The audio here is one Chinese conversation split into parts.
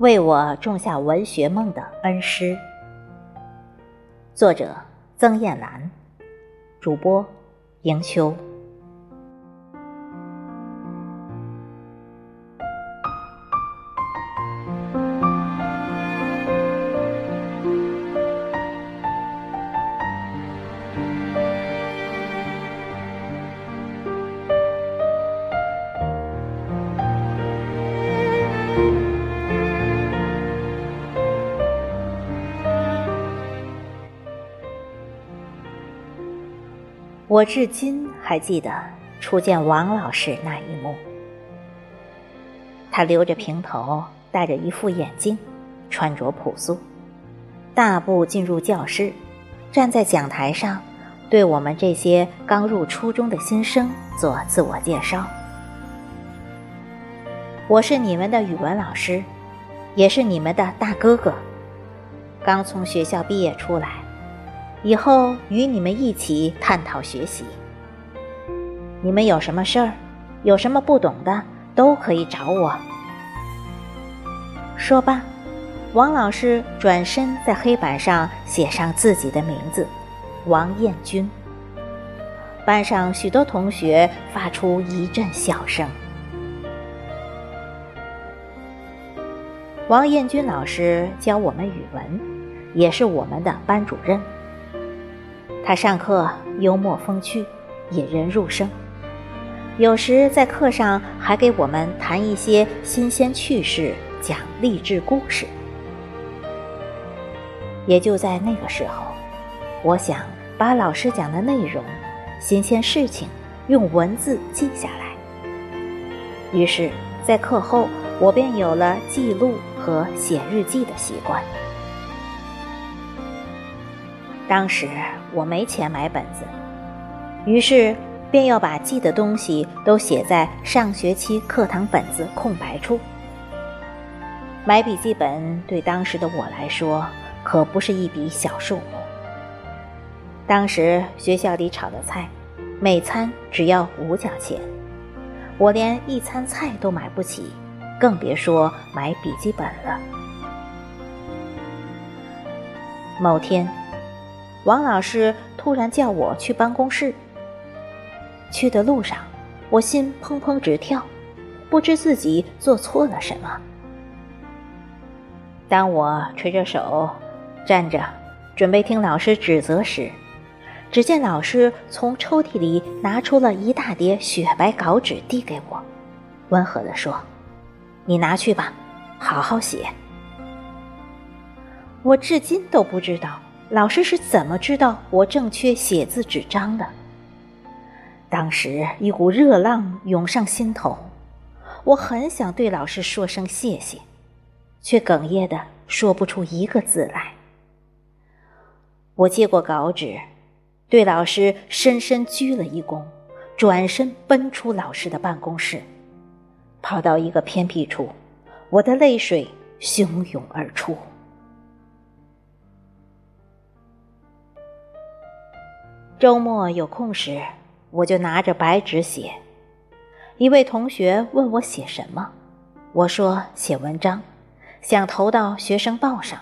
为我种下文学梦的恩师。作者：曾艳兰，主播：迎秋。我至今还记得初见王老师那一幕。他留着平头，戴着一副眼镜，穿着朴素，大步进入教室，站在讲台上，对我们这些刚入初中的新生做自我介绍。我是你们的语文老师，也是你们的大哥哥，刚从学校毕业出来。以后与你们一起探讨学习。你们有什么事儿，有什么不懂的，都可以找我。说罢，王老师转身在黑板上写上自己的名字：王彦军。班上许多同学发出一阵笑声。王彦军老师教我们语文，也是我们的班主任。他上课幽默风趣，引人入胜。有时在课上还给我们谈一些新鲜趣事，讲励志故事。也就在那个时候，我想把老师讲的内容、新鲜事情用文字记下来。于是，在课后，我便有了记录和写日记的习惯。当时我没钱买本子，于是便要把记的东西都写在上学期课堂本子空白处。买笔记本对当时的我来说可不是一笔小数目。当时学校里炒的菜，每餐只要五角钱，我连一餐菜都买不起，更别说买笔记本了。某天。王老师突然叫我去办公室。去的路上，我心砰砰直跳，不知自己做错了什么。当我垂着手站着，准备听老师指责时，只见老师从抽屉里拿出了一大叠雪白稿纸递给我，温和地说：“你拿去吧，好好写。”我至今都不知道。老师是怎么知道我正缺写字纸张的？当时一股热浪涌上心头，我很想对老师说声谢谢，却哽咽的说不出一个字来。我接过稿纸，对老师深深鞠了一躬，转身奔出老师的办公室，跑到一个偏僻处，我的泪水汹涌而出。周末有空时，我就拿着白纸写。一位同学问我写什么，我说写文章，想投到学生报上。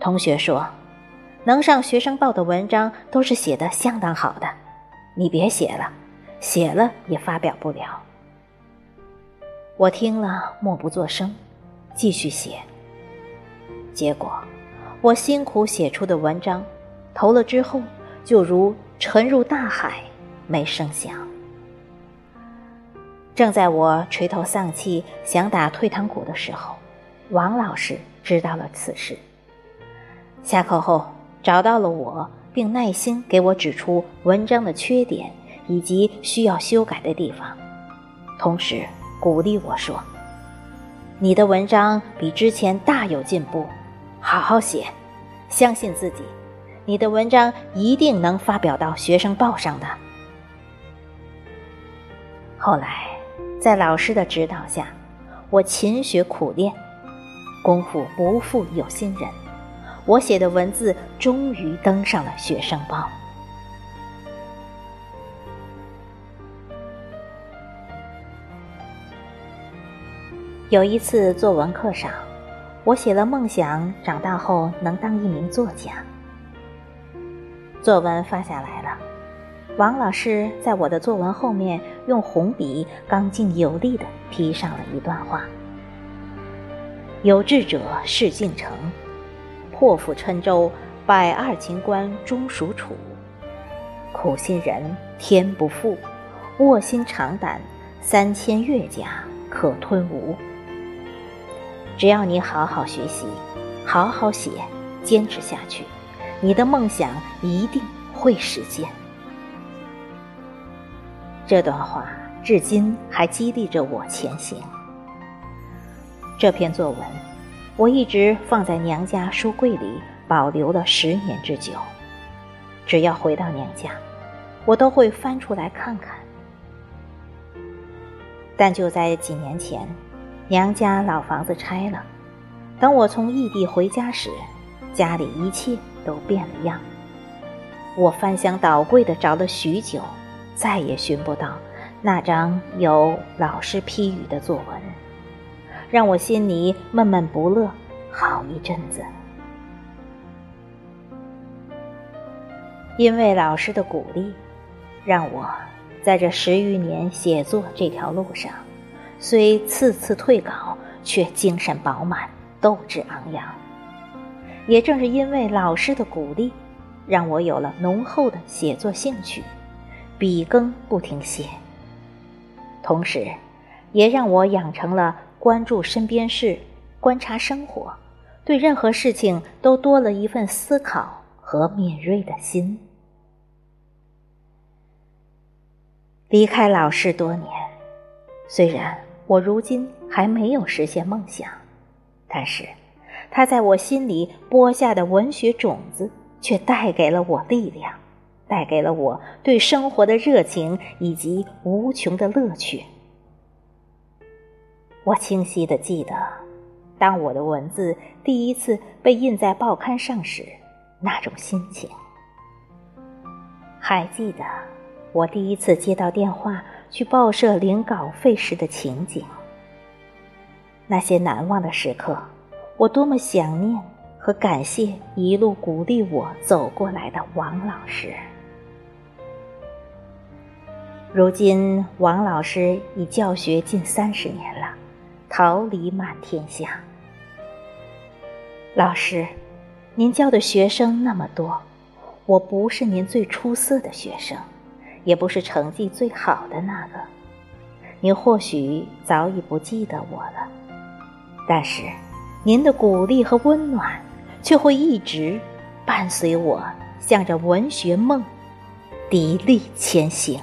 同学说，能上学生报的文章都是写的相当好的，你别写了，写了也发表不了。我听了默不作声，继续写。结果，我辛苦写出的文章，投了之后。就如沉入大海，没声响。正在我垂头丧气、想打退堂鼓的时候，王老师知道了此事。下课后找到了我，并耐心给我指出文章的缺点以及需要修改的地方，同时鼓励我说：“你的文章比之前大有进步，好好写，相信自己。”你的文章一定能发表到学生报上的。后来，在老师的指导下，我勤学苦练，功夫不负有心人，我写的文字终于登上了学生报。有一次作文课上，我写了梦想长大后能当一名作家。作文发下来了，王老师在我的作文后面用红笔刚劲有力地批上了一段话：“有志者事竟成，破釜沉舟，百二秦关终属楚。苦心人天不负，卧薪尝胆，三千越甲可吞吴。”只要你好好学习，好好写，坚持下去，你的梦想一定会实现。这段话至今还激励着我前行。这篇作文，我一直放在娘家书柜里，保留了十年之久。只要回到娘家，我都会翻出来看看。但就在几年前。娘家老房子拆了，等我从异地回家时，家里一切都变了样。我翻箱倒柜的找了许久，再也寻不到那张有老师批语的作文，让我心里闷闷不乐好一阵子。因为老师的鼓励，让我在这十余年写作这条路上。虽次次退稿，却精神饱满，斗志昂扬。也正是因为老师的鼓励，让我有了浓厚的写作兴趣，笔耕不停歇。同时，也让我养成了关注身边事、观察生活，对任何事情都多了一份思考和敏锐的心。离开老师多年，虽然。我如今还没有实现梦想，但是，他在我心里播下的文学种子，却带给了我力量，带给了我对生活的热情以及无穷的乐趣。我清晰的记得，当我的文字第一次被印在报刊上时，那种心情。还记得。我第一次接到电话去报社领稿费时的情景，那些难忘的时刻，我多么想念和感谢一路鼓励我走过来的王老师。如今，王老师已教学近三十年了，桃李满天下。老师，您教的学生那么多，我不是您最出色的学生。也不是成绩最好的那个，您或许早已不记得我了，但是您的鼓励和温暖却会一直伴随我，向着文学梦砥砺前行。